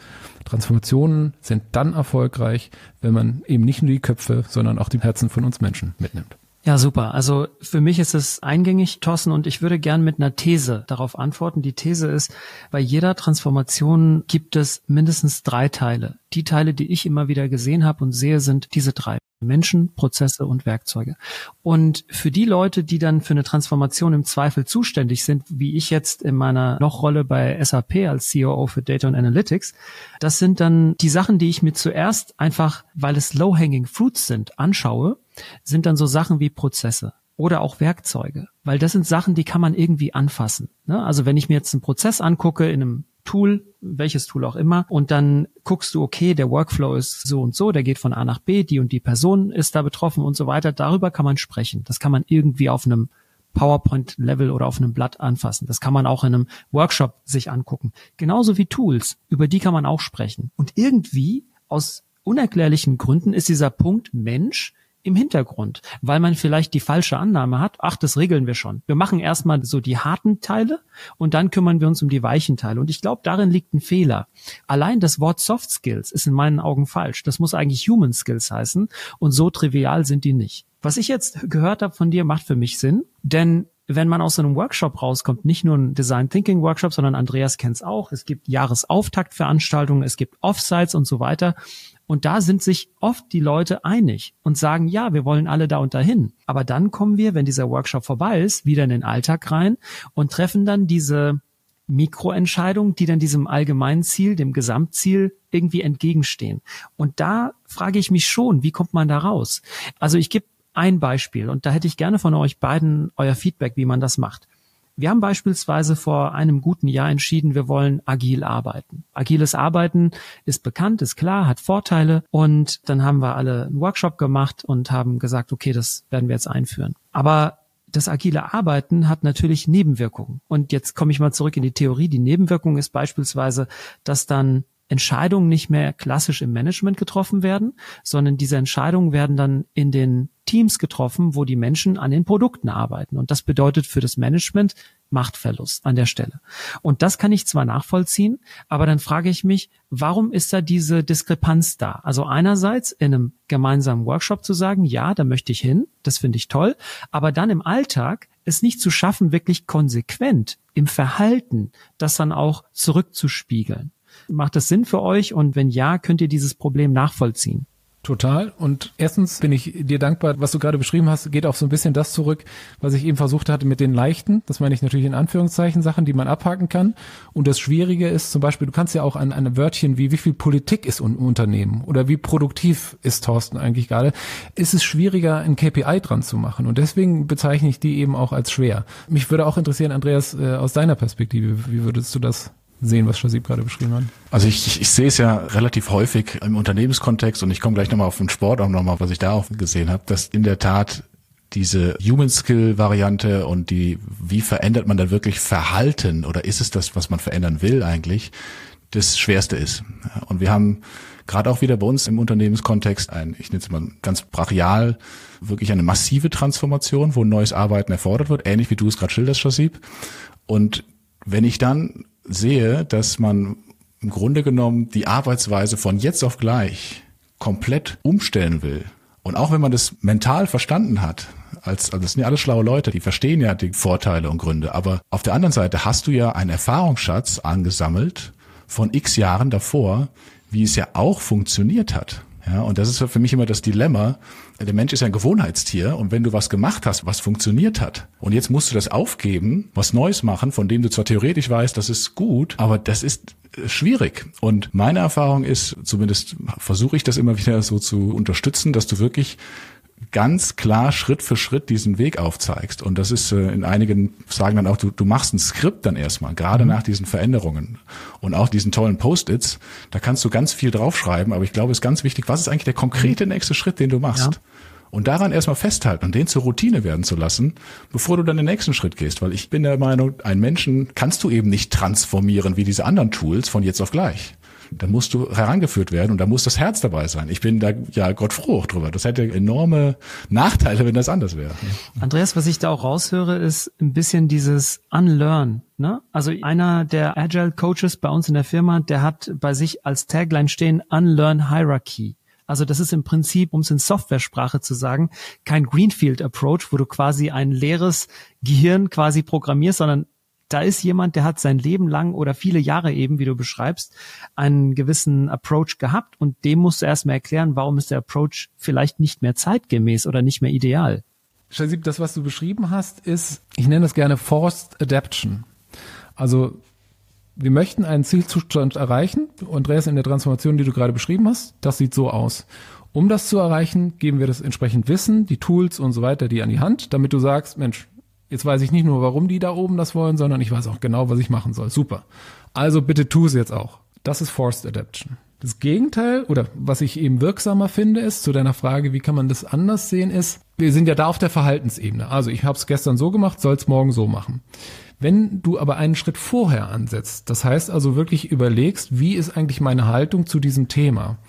Transformationen sind dann erfolgreich, wenn man eben nicht nur die Köpfe, sondern auch die Herzen von uns Menschen mitnimmt. Ja, super. Also für mich ist es eingängig, Thorsten, und ich würde gern mit einer These darauf antworten. Die These ist, bei jeder Transformation gibt es mindestens drei Teile. Die Teile, die ich immer wieder gesehen habe und sehe, sind diese drei. Menschen, Prozesse und Werkzeuge. Und für die Leute, die dann für eine Transformation im Zweifel zuständig sind, wie ich jetzt in meiner noch Rolle bei SAP als COO für Data und Analytics, das sind dann die Sachen, die ich mir zuerst einfach, weil es low-hanging fruits sind, anschaue, sind dann so Sachen wie Prozesse oder auch Werkzeuge, weil das sind Sachen, die kann man irgendwie anfassen. Ne? Also wenn ich mir jetzt einen Prozess angucke in einem Tool, welches Tool auch immer, und dann guckst du, okay, der Workflow ist so und so, der geht von A nach B, die und die Person ist da betroffen und so weiter. Darüber kann man sprechen. Das kann man irgendwie auf einem PowerPoint-Level oder auf einem Blatt anfassen. Das kann man auch in einem Workshop sich angucken. Genauso wie Tools, über die kann man auch sprechen. Und irgendwie aus unerklärlichen Gründen ist dieser Punkt Mensch im Hintergrund, weil man vielleicht die falsche Annahme hat, ach, das regeln wir schon. Wir machen erstmal so die harten Teile und dann kümmern wir uns um die weichen Teile. Und ich glaube, darin liegt ein Fehler. Allein das Wort Soft Skills ist in meinen Augen falsch. Das muss eigentlich Human Skills heißen und so trivial sind die nicht. Was ich jetzt gehört habe von dir, macht für mich Sinn, denn wenn man aus so einem Workshop rauskommt, nicht nur ein Design Thinking Workshop, sondern Andreas kennt es auch, es gibt Jahresauftaktveranstaltungen, es gibt Offsites und so weiter. Und da sind sich oft die Leute einig und sagen, ja, wir wollen alle da und dahin. Aber dann kommen wir, wenn dieser Workshop vorbei ist, wieder in den Alltag rein und treffen dann diese Mikroentscheidungen, die dann diesem allgemeinen Ziel, dem Gesamtziel irgendwie entgegenstehen. Und da frage ich mich schon, wie kommt man da raus? Also ich gebe ein Beispiel und da hätte ich gerne von euch beiden euer Feedback, wie man das macht. Wir haben beispielsweise vor einem guten Jahr entschieden, wir wollen agil arbeiten. Agiles Arbeiten ist bekannt, ist klar, hat Vorteile und dann haben wir alle einen Workshop gemacht und haben gesagt, okay, das werden wir jetzt einführen. Aber das agile Arbeiten hat natürlich Nebenwirkungen. Und jetzt komme ich mal zurück in die Theorie. Die Nebenwirkung ist beispielsweise, dass dann Entscheidungen nicht mehr klassisch im Management getroffen werden, sondern diese Entscheidungen werden dann in den Teams getroffen, wo die Menschen an den Produkten arbeiten. Und das bedeutet für das Management Machtverlust an der Stelle. Und das kann ich zwar nachvollziehen, aber dann frage ich mich, warum ist da diese Diskrepanz da? Also einerseits in einem gemeinsamen Workshop zu sagen, ja, da möchte ich hin, das finde ich toll, aber dann im Alltag es nicht zu schaffen, wirklich konsequent im Verhalten das dann auch zurückzuspiegeln. Macht das Sinn für euch? Und wenn ja, könnt ihr dieses Problem nachvollziehen? Total. Und erstens bin ich dir dankbar, was du gerade beschrieben hast, geht auf so ein bisschen das zurück, was ich eben versucht hatte mit den leichten. Das meine ich natürlich in Anführungszeichen Sachen, die man abhaken kann. Und das Schwierige ist zum Beispiel, du kannst ja auch an eine Wörtchen wie wie viel Politik ist im Unternehmen oder wie produktiv ist Thorsten eigentlich gerade, ist es schwieriger, ein KPI dran zu machen. Und deswegen bezeichne ich die eben auch als schwer. Mich würde auch interessieren, Andreas, äh, aus deiner Perspektive, wie würdest du das sehen, was Shazib gerade beschrieben hat? Also ich, ich, ich sehe es ja relativ häufig im Unternehmenskontext und ich komme gleich nochmal auf den Sport auch nochmal, was ich da auch gesehen habe, dass in der Tat diese Human Skill Variante und die, wie verändert man dann wirklich Verhalten oder ist es das, was man verändern will eigentlich, das Schwerste ist. Und wir haben gerade auch wieder bei uns im Unternehmenskontext ein, ich nenne es mal ganz brachial, wirklich eine massive Transformation, wo neues Arbeiten erfordert wird, ähnlich wie du es gerade schilderst, Shazib. Und wenn ich dann sehe, dass man im Grunde genommen die Arbeitsweise von jetzt auf gleich komplett umstellen will. Und auch wenn man das mental verstanden hat, als, also das sind ja alle schlaue Leute, die verstehen ja die Vorteile und Gründe. Aber auf der anderen Seite hast du ja einen Erfahrungsschatz angesammelt von x Jahren davor, wie es ja auch funktioniert hat. Ja, und das ist für mich immer das Dilemma. Der Mensch ist ein Gewohnheitstier und wenn du was gemacht hast, was funktioniert hat und jetzt musst du das aufgeben, was Neues machen, von dem du zwar theoretisch weißt, das ist gut, aber das ist äh, schwierig. Und meine Erfahrung ist, zumindest versuche ich das immer wieder so zu unterstützen, dass du wirklich ganz klar Schritt für Schritt diesen Weg aufzeigst. Und das ist äh, in einigen sagen dann auch, du, du machst ein Skript dann erstmal, gerade mhm. nach diesen Veränderungen und auch diesen tollen Post-its. Da kannst du ganz viel draufschreiben, aber ich glaube, es ist ganz wichtig, was ist eigentlich der konkrete mhm. nächste Schritt, den du machst? Ja. Und daran erstmal festhalten und den zur Routine werden zu lassen, bevor du dann den nächsten Schritt gehst. Weil ich bin der Meinung, einen Menschen kannst du eben nicht transformieren wie diese anderen Tools von jetzt auf gleich da musst du herangeführt werden und da muss das Herz dabei sein. Ich bin da ja Gott froh drüber. Das hätte enorme Nachteile, wenn das anders wäre. Andreas, was ich da auch raushöre, ist ein bisschen dieses Unlearn. Ne? Also einer der Agile Coaches bei uns in der Firma, der hat bei sich als Tagline stehen Unlearn Hierarchy. Also das ist im Prinzip, um es in Software-Sprache zu sagen, kein Greenfield Approach, wo du quasi ein leeres Gehirn quasi programmierst, sondern da ist jemand, der hat sein Leben lang oder viele Jahre eben, wie du beschreibst, einen gewissen Approach gehabt und dem musst du erstmal erklären, warum ist der Approach vielleicht nicht mehr zeitgemäß oder nicht mehr ideal. Shazib, das, was du beschrieben hast, ist, ich nenne das gerne Forced Adaption. Also wir möchten einen Zielzustand erreichen. Andreas, in der Transformation, die du gerade beschrieben hast, das sieht so aus. Um das zu erreichen, geben wir das entsprechend Wissen, die Tools und so weiter, die an die Hand, damit du sagst, Mensch, Jetzt weiß ich nicht nur, warum die da oben das wollen, sondern ich weiß auch genau, was ich machen soll. Super. Also bitte tu es jetzt auch. Das ist Forced Adaption. Das Gegenteil oder was ich eben wirksamer finde, ist zu deiner Frage, wie kann man das anders sehen, ist, wir sind ja da auf der Verhaltensebene. Also ich habe es gestern so gemacht, soll es morgen so machen. Wenn du aber einen Schritt vorher ansetzt, das heißt also wirklich überlegst, wie ist eigentlich meine Haltung zu diesem Thema,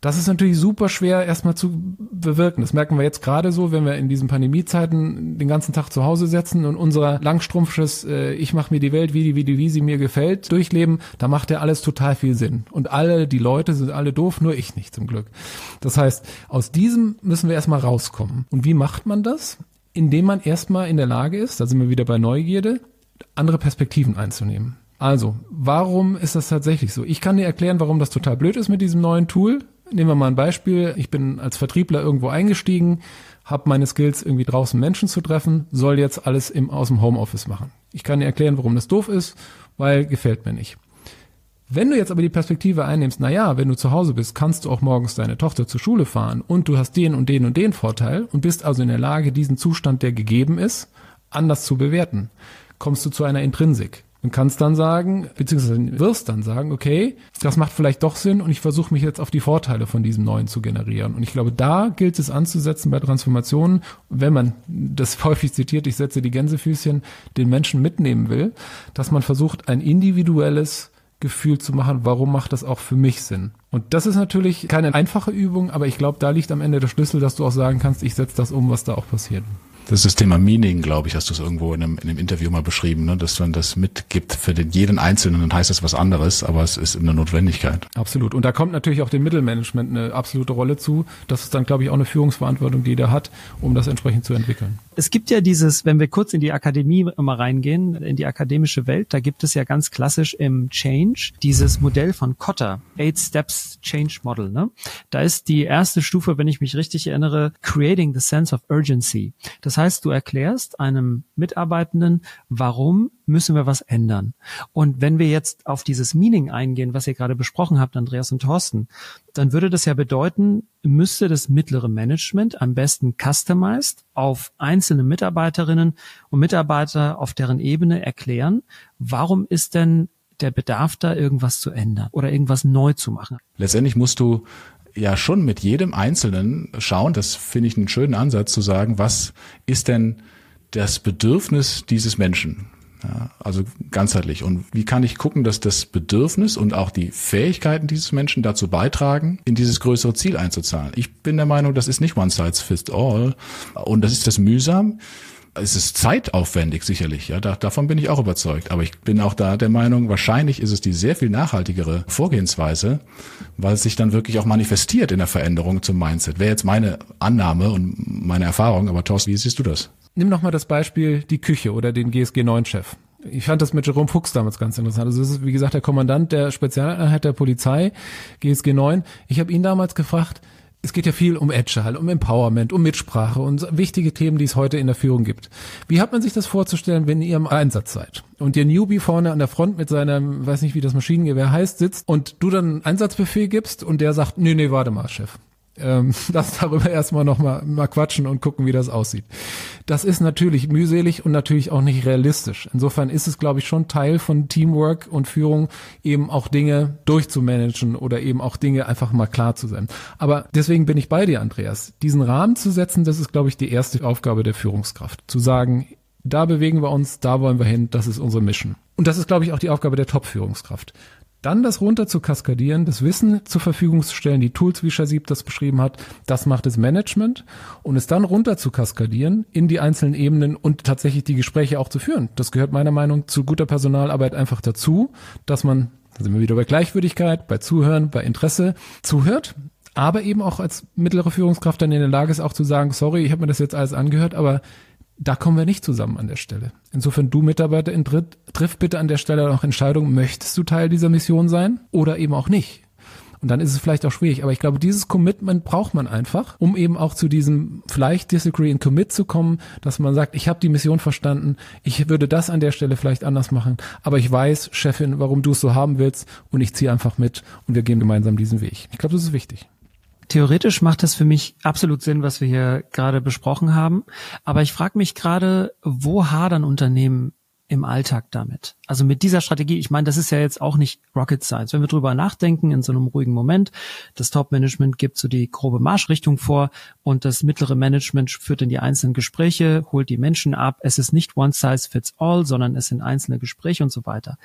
das ist natürlich super schwer erstmal zu bewirken. Das merken wir jetzt gerade so, wenn wir in diesen Pandemiezeiten den ganzen Tag zu Hause sitzen und unser langstrumpfsches äh, Ich mache mir die Welt, wie die, wie die, wie sie mir gefällt, durchleben, da macht ja alles total viel Sinn. Und alle, die Leute sind alle doof, nur ich nicht zum Glück. Das heißt, aus diesem müssen wir erstmal rauskommen. Und wie macht man das? Indem man erstmal in der Lage ist, da sind wir wieder bei Neugierde, andere Perspektiven einzunehmen. Also, warum ist das tatsächlich so? Ich kann dir erklären, warum das total blöd ist mit diesem neuen Tool. Nehmen wir mal ein Beispiel. Ich bin als Vertriebler irgendwo eingestiegen, habe meine Skills irgendwie draußen Menschen zu treffen, soll jetzt alles im, aus dem Homeoffice machen. Ich kann dir erklären, warum das doof ist, weil gefällt mir nicht. Wenn du jetzt aber die Perspektive einnimmst, na ja, wenn du zu Hause bist, kannst du auch morgens deine Tochter zur Schule fahren und du hast den und den und den Vorteil und bist also in der Lage, diesen Zustand, der gegeben ist, anders zu bewerten. Kommst du zu einer Intrinsik und kannst dann sagen, beziehungsweise wirst dann sagen, okay, das macht vielleicht doch Sinn und ich versuche mich jetzt auf die Vorteile von diesem Neuen zu generieren. Und ich glaube, da gilt es anzusetzen bei Transformationen, wenn man das häufig zitiert, ich setze die Gänsefüßchen, den Menschen mitnehmen will, dass man versucht, ein individuelles Gefühl zu machen, warum macht das auch für mich Sinn? Und das ist natürlich keine einfache Übung, aber ich glaube, da liegt am Ende der Schlüssel, dass du auch sagen kannst, ich setze das um, was da auch passiert. Das ist das Thema Meaning, glaube ich, hast du es irgendwo in einem, in einem Interview mal beschrieben, ne? dass man das mitgibt für den, jeden Einzelnen, dann heißt das was anderes, aber es ist eine Notwendigkeit. Absolut. Und da kommt natürlich auch dem Mittelmanagement eine absolute Rolle zu. Das ist dann, glaube ich, auch eine Führungsverantwortung, die der hat, um das entsprechend zu entwickeln. Es gibt ja dieses, wenn wir kurz in die Akademie immer reingehen, in die akademische Welt, da gibt es ja ganz klassisch im Change dieses Modell von Kotter, Eight Steps Change Model. Ne? Da ist die erste Stufe, wenn ich mich richtig erinnere, Creating the Sense of Urgency. Das das heißt, du erklärst einem Mitarbeitenden, warum müssen wir was ändern. Und wenn wir jetzt auf dieses Meaning eingehen, was ihr gerade besprochen habt, Andreas und Thorsten, dann würde das ja bedeuten, müsste das mittlere Management am besten customized auf einzelne Mitarbeiterinnen und Mitarbeiter auf deren Ebene erklären, warum ist denn der Bedarf da, irgendwas zu ändern oder irgendwas neu zu machen. Letztendlich musst du ja schon mit jedem Einzelnen schauen, das finde ich einen schönen Ansatz zu sagen, was ist denn das Bedürfnis dieses Menschen? Ja, also ganzheitlich. Und wie kann ich gucken, dass das Bedürfnis und auch die Fähigkeiten dieses Menschen dazu beitragen, in dieses größere Ziel einzuzahlen? Ich bin der Meinung, das ist nicht one size fits all. Und das ist das mühsam es ist zeitaufwendig sicherlich, ja, da, davon bin ich auch überzeugt. Aber ich bin auch da der Meinung, wahrscheinlich ist es die sehr viel nachhaltigere Vorgehensweise, weil es sich dann wirklich auch manifestiert in der Veränderung zum Mindset. Wäre jetzt meine Annahme und meine Erfahrung, aber Thorsten, wie siehst du das? Nimm noch mal das Beispiel die Küche oder den GSG 9 Chef. Ich fand das mit Jerome Fuchs damals ganz interessant. Also das ist, wie gesagt, der Kommandant der Spezialeinheit der Polizei, GSG 9. Ich habe ihn damals gefragt, es geht ja viel um Agile, um Empowerment, um Mitsprache und wichtige Themen, die es heute in der Führung gibt. Wie hat man sich das vorzustellen, wenn ihr im Einsatz seid und der Newbie vorne an der Front mit seinem, weiß nicht, wie das Maschinengewehr heißt, sitzt und du dann einen Einsatzbefehl gibst und der sagt, nee, nee, warte mal, Chef ähm, lass darüber erstmal noch mal, mal quatschen und gucken, wie das aussieht. Das ist natürlich mühselig und natürlich auch nicht realistisch. Insofern ist es, glaube ich, schon Teil von Teamwork und Führung, eben auch Dinge durchzumanagen oder eben auch Dinge einfach mal klar zu sein. Aber deswegen bin ich bei dir, Andreas. Diesen Rahmen zu setzen, das ist, glaube ich, die erste Aufgabe der Führungskraft. Zu sagen, da bewegen wir uns, da wollen wir hin, das ist unsere Mission. Und das ist, glaube ich, auch die Aufgabe der Top-Führungskraft dann das runter zu kaskadieren, das Wissen zur Verfügung zu stellen, die Tools, wie Shazib das beschrieben hat, das macht das Management und es dann runter zu kaskadieren in die einzelnen Ebenen und tatsächlich die Gespräche auch zu führen. Das gehört meiner Meinung zu guter Personalarbeit einfach dazu, dass man, da sind wir wieder bei Gleichwürdigkeit, bei Zuhören, bei Interesse zuhört, aber eben auch als mittlere Führungskraft dann in der Lage ist, auch zu sagen, sorry, ich habe mir das jetzt alles angehört, aber Da kommen wir nicht zusammen an der Stelle. Insofern, du Mitarbeiter in Dritt, triff bitte an der Stelle noch Entscheidungen, möchtest du Teil dieser Mission sein oder eben auch nicht. Und dann ist es vielleicht auch schwierig. Aber ich glaube, dieses Commitment braucht man einfach, um eben auch zu diesem vielleicht Disagree and Commit zu kommen, dass man sagt, ich habe die Mission verstanden, ich würde das an der Stelle vielleicht anders machen, aber ich weiß, Chefin, warum du es so haben willst und ich ziehe einfach mit und wir gehen gemeinsam diesen Weg. Ich glaube, das ist wichtig. Theoretisch macht das für mich absolut Sinn, was wir hier gerade besprochen haben. Aber ich frage mich gerade, wo hadern Unternehmen im Alltag damit? Also mit dieser Strategie, ich meine, das ist ja jetzt auch nicht Rocket Science. Wenn wir drüber nachdenken in so einem ruhigen Moment, das Top-Management gibt so die grobe Marschrichtung vor und das mittlere Management führt in die einzelnen Gespräche, holt die Menschen ab. Es ist nicht one size fits all, sondern es sind einzelne Gespräche und so weiter.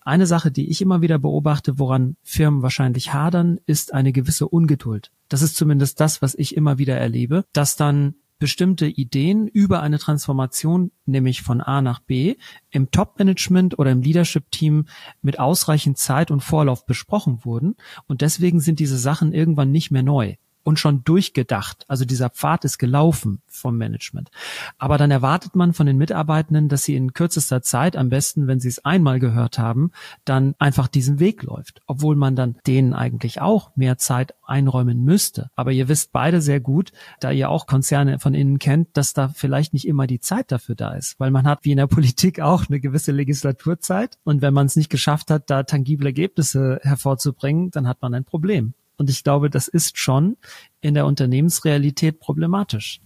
Eine Sache, die ich immer wieder beobachte, woran Firmen wahrscheinlich hadern, ist eine gewisse Ungeduld. Das ist zumindest das, was ich immer wieder erlebe, dass dann bestimmte Ideen über eine Transformation, nämlich von A nach B, im Top-Management oder im Leadership-Team mit ausreichend Zeit und Vorlauf besprochen wurden. Und deswegen sind diese Sachen irgendwann nicht mehr neu und schon durchgedacht. Also dieser Pfad ist gelaufen vom Management. Aber dann erwartet man von den Mitarbeitenden, dass sie in kürzester Zeit, am besten, wenn sie es einmal gehört haben, dann einfach diesen Weg läuft. Obwohl man dann denen eigentlich auch mehr Zeit einräumen müsste. Aber ihr wisst beide sehr gut, da ihr auch Konzerne von innen kennt, dass da vielleicht nicht immer die Zeit dafür da ist. Weil man hat wie in der Politik auch eine gewisse Legislaturzeit. Und wenn man es nicht geschafft hat, da tangible Ergebnisse hervorzubringen, dann hat man ein Problem. Und ich glaube, das ist schon in der Unternehmensrealität problematisch.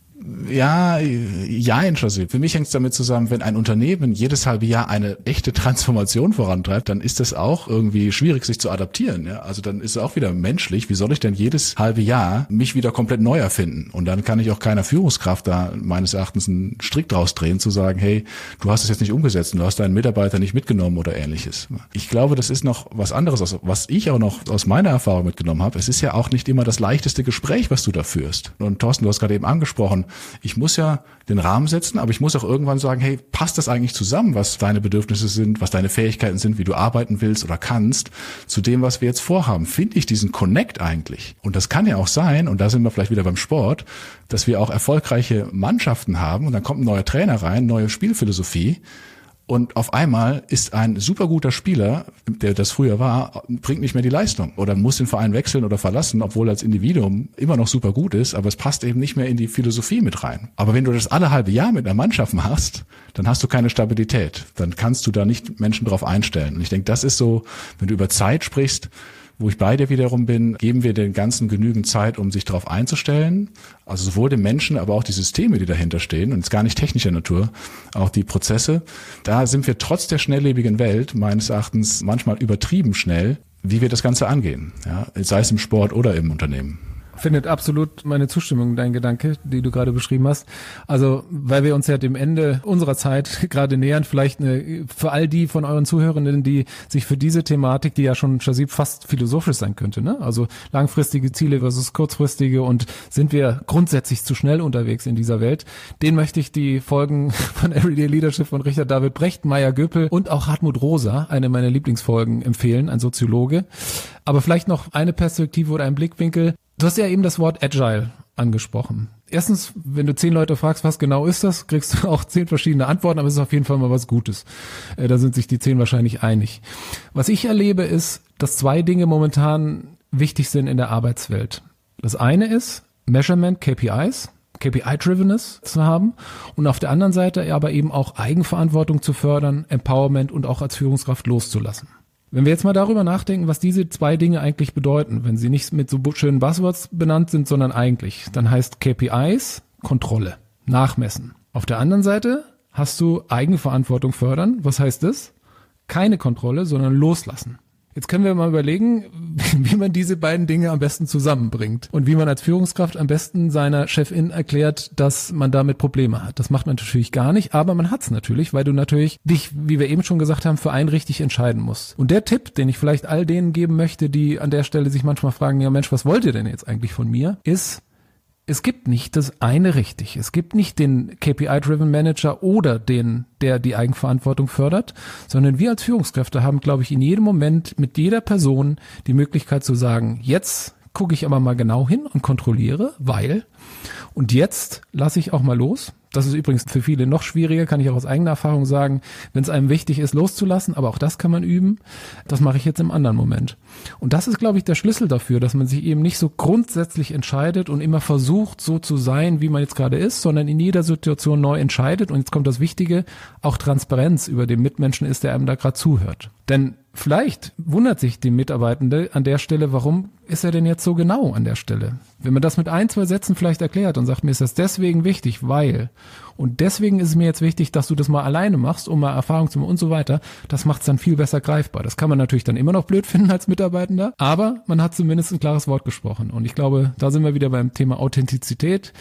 Ja, ja, José. Für mich hängt es damit zusammen, wenn ein Unternehmen jedes halbe Jahr eine echte Transformation vorantreibt, dann ist das auch irgendwie schwierig, sich zu adaptieren. Ja? Also dann ist es auch wieder menschlich. Wie soll ich denn jedes halbe Jahr mich wieder komplett neu erfinden? Und dann kann ich auch keiner Führungskraft da meines Erachtens einen Strick draus drehen, zu sagen, hey, du hast es jetzt nicht umgesetzt und du hast deinen Mitarbeiter nicht mitgenommen oder ähnliches. Ich glaube, das ist noch was anderes, was ich auch noch aus meiner Erfahrung mitgenommen habe. Es ist ja auch nicht immer das leichteste Gespräch, was du da führst. Und Thorsten, du hast gerade eben angesprochen, ich muss ja den Rahmen setzen, aber ich muss auch irgendwann sagen, hey, passt das eigentlich zusammen, was deine Bedürfnisse sind, was deine Fähigkeiten sind, wie du arbeiten willst oder kannst, zu dem, was wir jetzt vorhaben? Finde ich diesen Connect eigentlich? Und das kann ja auch sein, und da sind wir vielleicht wieder beim Sport, dass wir auch erfolgreiche Mannschaften haben und dann kommt ein neuer Trainer rein, neue Spielphilosophie und auf einmal ist ein super guter Spieler, der das früher war, bringt nicht mehr die Leistung oder muss den Verein wechseln oder verlassen, obwohl er als Individuum immer noch super gut ist, aber es passt eben nicht mehr in die Philosophie mit rein. Aber wenn du das alle halbe Jahr mit einer Mannschaft machst, dann hast du keine Stabilität. Dann kannst du da nicht Menschen drauf einstellen. Und ich denke, das ist so, wenn du über Zeit sprichst, wo ich bei dir wiederum bin, geben wir den Ganzen genügend Zeit, um sich darauf einzustellen. Also sowohl den Menschen, aber auch die Systeme, die dahinter stehen, und es ist gar nicht technischer Natur, auch die Prozesse. Da sind wir trotz der schnelllebigen Welt meines Erachtens manchmal übertrieben schnell, wie wir das Ganze angehen, ja, sei es im Sport oder im Unternehmen findet absolut meine Zustimmung, dein Gedanke, die du gerade beschrieben hast. Also, weil wir uns ja dem Ende unserer Zeit gerade nähern, vielleicht eine, für all die von euren Zuhörenden, die sich für diese Thematik, die ja schon Shazib fast philosophisch sein könnte, ne? Also langfristige Ziele versus kurzfristige und sind wir grundsätzlich zu schnell unterwegs in dieser Welt, den möchte ich die Folgen von Everyday Leadership von Richard David Brecht, Maya Göpel und auch Hartmut Rosa, eine meiner Lieblingsfolgen, empfehlen, ein Soziologe. Aber vielleicht noch eine Perspektive oder ein Blickwinkel, Du hast ja eben das Wort Agile angesprochen. Erstens, wenn du zehn Leute fragst, was genau ist das, kriegst du auch zehn verschiedene Antworten, aber es ist auf jeden Fall mal was Gutes. Äh, da sind sich die zehn wahrscheinlich einig. Was ich erlebe, ist, dass zwei Dinge momentan wichtig sind in der Arbeitswelt. Das eine ist Measurement, KPIs, KPI-Drivenness zu haben und auf der anderen Seite aber eben auch Eigenverantwortung zu fördern, Empowerment und auch als Führungskraft loszulassen. Wenn wir jetzt mal darüber nachdenken, was diese zwei Dinge eigentlich bedeuten, wenn sie nicht mit so schönen Buzzwords benannt sind, sondern eigentlich, dann heißt KPIs Kontrolle, Nachmessen. Auf der anderen Seite hast du Eigenverantwortung fördern. Was heißt das? Keine Kontrolle, sondern loslassen. Jetzt können wir mal überlegen, wie man diese beiden Dinge am besten zusammenbringt und wie man als Führungskraft am besten seiner Chefin erklärt, dass man damit Probleme hat. Das macht man natürlich gar nicht, aber man hat's natürlich, weil du natürlich dich, wie wir eben schon gesagt haben, für einen richtig entscheiden musst. Und der Tipp, den ich vielleicht all denen geben möchte, die an der Stelle sich manchmal fragen, ja Mensch, was wollt ihr denn jetzt eigentlich von mir, ist, es gibt nicht das eine richtig. Es gibt nicht den KPI-driven Manager oder den, der die Eigenverantwortung fördert, sondern wir als Führungskräfte haben, glaube ich, in jedem Moment mit jeder Person die Möglichkeit zu sagen, jetzt gucke ich aber mal genau hin und kontrolliere, weil und jetzt lasse ich auch mal los. Das ist übrigens für viele noch schwieriger, kann ich auch aus eigener Erfahrung sagen, wenn es einem wichtig ist, loszulassen, aber auch das kann man üben. Das mache ich jetzt im anderen Moment. Und das ist, glaube ich, der Schlüssel dafür, dass man sich eben nicht so grundsätzlich entscheidet und immer versucht, so zu sein, wie man jetzt gerade ist, sondern in jeder Situation neu entscheidet. Und jetzt kommt das Wichtige, auch Transparenz über den Mitmenschen ist, der einem da gerade zuhört. Denn Vielleicht wundert sich die Mitarbeitende an der Stelle, warum ist er denn jetzt so genau an der Stelle? Wenn man das mit ein, zwei Sätzen vielleicht erklärt und sagt, mir ist das deswegen wichtig, weil und deswegen ist es mir jetzt wichtig, dass du das mal alleine machst, um mal Erfahrung zu machen und so weiter, das macht es dann viel besser greifbar. Das kann man natürlich dann immer noch blöd finden als Mitarbeitender, aber man hat zumindest ein klares Wort gesprochen. Und ich glaube, da sind wir wieder beim Thema Authentizität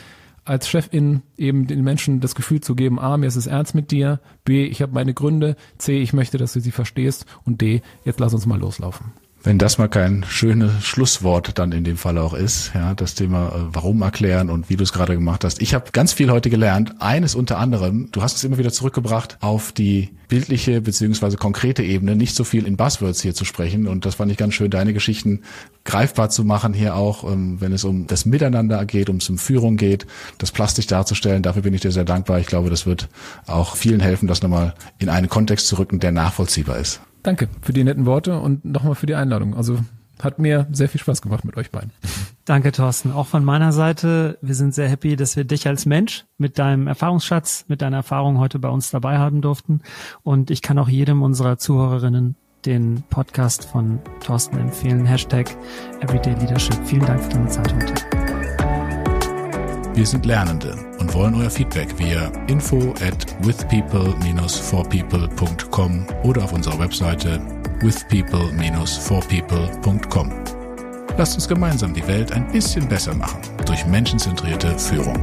als Chefin eben den Menschen das Gefühl zu geben, A, mir ist es ernst mit dir, B, ich habe meine Gründe, C, ich möchte, dass du sie verstehst und D, jetzt lass uns mal loslaufen. Wenn das mal kein schönes Schlusswort dann in dem Fall auch ist, ja, das Thema äh, Warum erklären und wie du es gerade gemacht hast. Ich habe ganz viel heute gelernt. Eines unter anderem, du hast es immer wieder zurückgebracht auf die bildliche beziehungsweise konkrete Ebene, nicht so viel in Buzzwords hier zu sprechen. Und das fand ich ganz schön, deine Geschichten greifbar zu machen hier auch, ähm, wenn es um das Miteinander geht, um es um Führung geht, das plastisch darzustellen. Dafür bin ich dir sehr dankbar. Ich glaube, das wird auch vielen helfen, das nochmal in einen Kontext zu rücken, der nachvollziehbar ist. Danke für die netten Worte und nochmal für die Einladung. Also hat mir sehr viel Spaß gemacht mit euch beiden. Danke, Thorsten. Auch von meiner Seite, wir sind sehr happy, dass wir dich als Mensch mit deinem Erfahrungsschatz, mit deiner Erfahrung heute bei uns dabei haben durften. Und ich kann auch jedem unserer Zuhörerinnen den Podcast von Thorsten empfehlen. Hashtag Everyday Leadership. Vielen Dank für deine Zeit heute. Wir sind Lernende und wollen euer Feedback via info at withpeople-forpeople.com oder auf unserer Webseite withpeople-forpeople.com. Lasst uns gemeinsam die Welt ein bisschen besser machen durch menschenzentrierte Führung.